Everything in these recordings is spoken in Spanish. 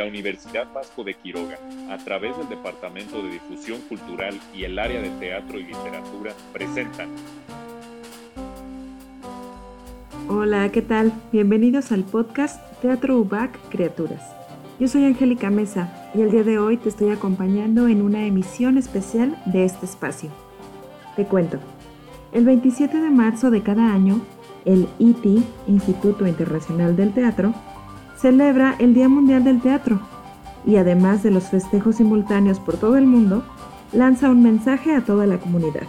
la Universidad Vasco de Quiroga, a través del Departamento de Difusión Cultural y el área de Teatro y Literatura, presentan. Hola, ¿qué tal? Bienvenidos al podcast Teatro UBAC Criaturas. Yo soy Angélica Mesa y el día de hoy te estoy acompañando en una emisión especial de este espacio. Te cuento. El 27 de marzo de cada año, el ITI, Instituto Internacional del Teatro, celebra el Día Mundial del Teatro y además de los festejos simultáneos por todo el mundo, lanza un mensaje a toda la comunidad.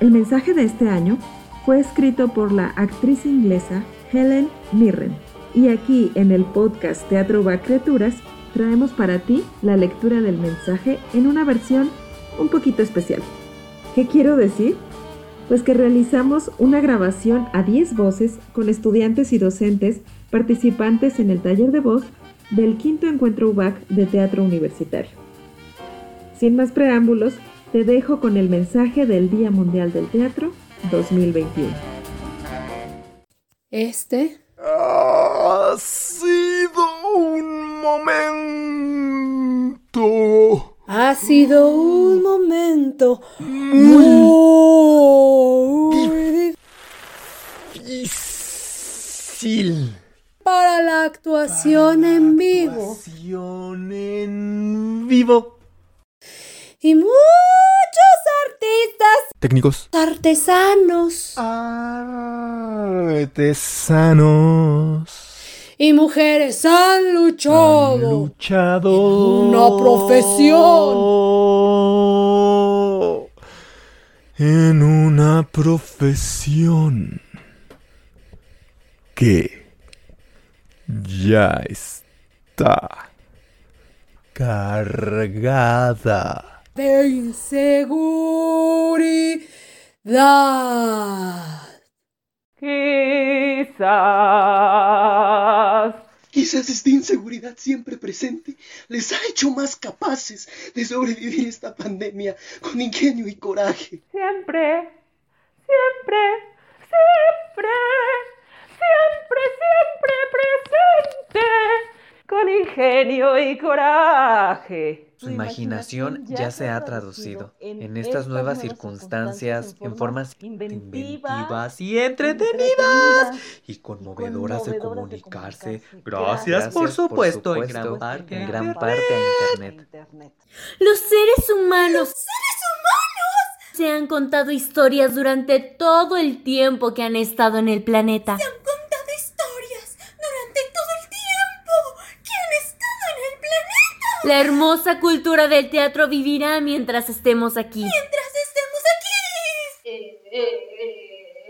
El mensaje de este año fue escrito por la actriz inglesa Helen Mirren y aquí en el podcast Teatro va Criaturas traemos para ti la lectura del mensaje en una versión un poquito especial. ¿Qué quiero decir? Pues que realizamos una grabación a 10 voces con estudiantes y docentes participantes en el taller de voz del quinto encuentro UBAC de Teatro Universitario. Sin más preámbulos, te dejo con el mensaje del Día Mundial del Teatro 2021. Este ha sido un momento. Ha sido un momento muy difícil para la actuación en vivo. Actuación en vivo. Y muchos artistas. Técnicos. Artesanos. Artesanos. Y mujeres han luchado. Han luchado. Una profesión. En una profesión. Que ya está cargada de inseguridad. Quizás. Quizás esta inseguridad siempre presente les ha hecho más capaces de sobrevivir esta pandemia con ingenio y coraje. Siempre, siempre, siempre, siempre, siempre presente con ingenio y coraje. Su imaginación ya se ha traducido en estas nuevas circunstancias en formas inventivas y entretenidas y conmovedoras de comunicarse. Gracias, por supuesto, en gran parte, en gran parte a Internet. Los seres humanos. seres humanos! Se han contado historias durante todo el tiempo que han estado en el planeta. La hermosa cultura del teatro vivirá mientras estemos aquí. Mientras estemos aquí.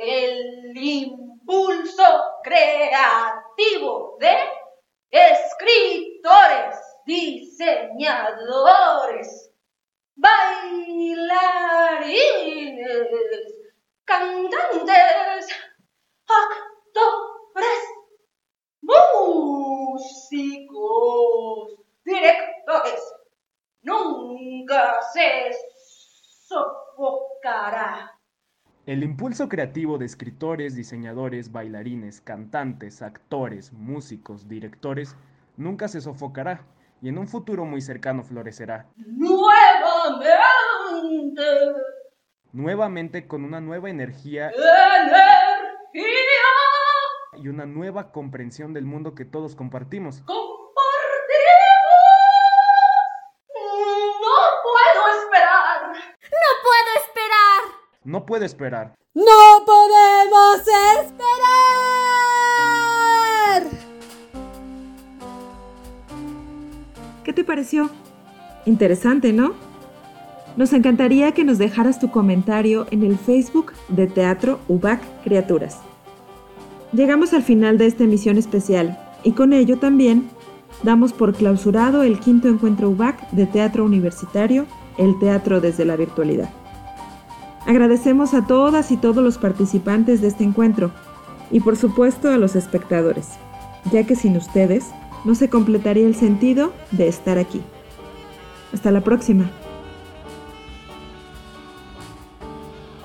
El impulso creativo de escritores, diseñadores, bailarines, cantantes, actores, El impulso creativo de escritores, diseñadores, bailarines, cantantes, actores, músicos, directores, nunca se sofocará y en un futuro muy cercano florecerá. Nuevamente. Nuevamente con una nueva energía. Energía. Y una nueva comprensión del mundo que todos compartimos. No puedo esperar. ¡No podemos esperar! ¿Qué te pareció? Interesante, ¿no? Nos encantaría que nos dejaras tu comentario en el Facebook de Teatro UBAC Criaturas. Llegamos al final de esta emisión especial y con ello también damos por clausurado el quinto encuentro UBAC de Teatro Universitario, el Teatro desde la Virtualidad. Agradecemos a todas y todos los participantes de este encuentro y por supuesto a los espectadores, ya que sin ustedes no se completaría el sentido de estar aquí. Hasta la próxima.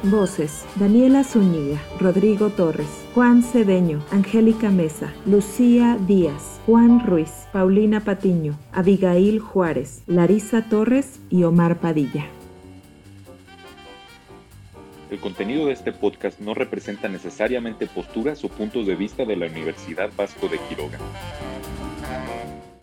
Voces: Daniela Zúñiga, Rodrigo Torres, Juan Cedeño, Angélica Mesa, Lucía Díaz, Juan Ruiz, Paulina Patiño, Abigail Juárez, Larisa Torres y Omar Padilla. El contenido de este podcast no representa necesariamente posturas o puntos de vista de la Universidad Vasco de Quiroga.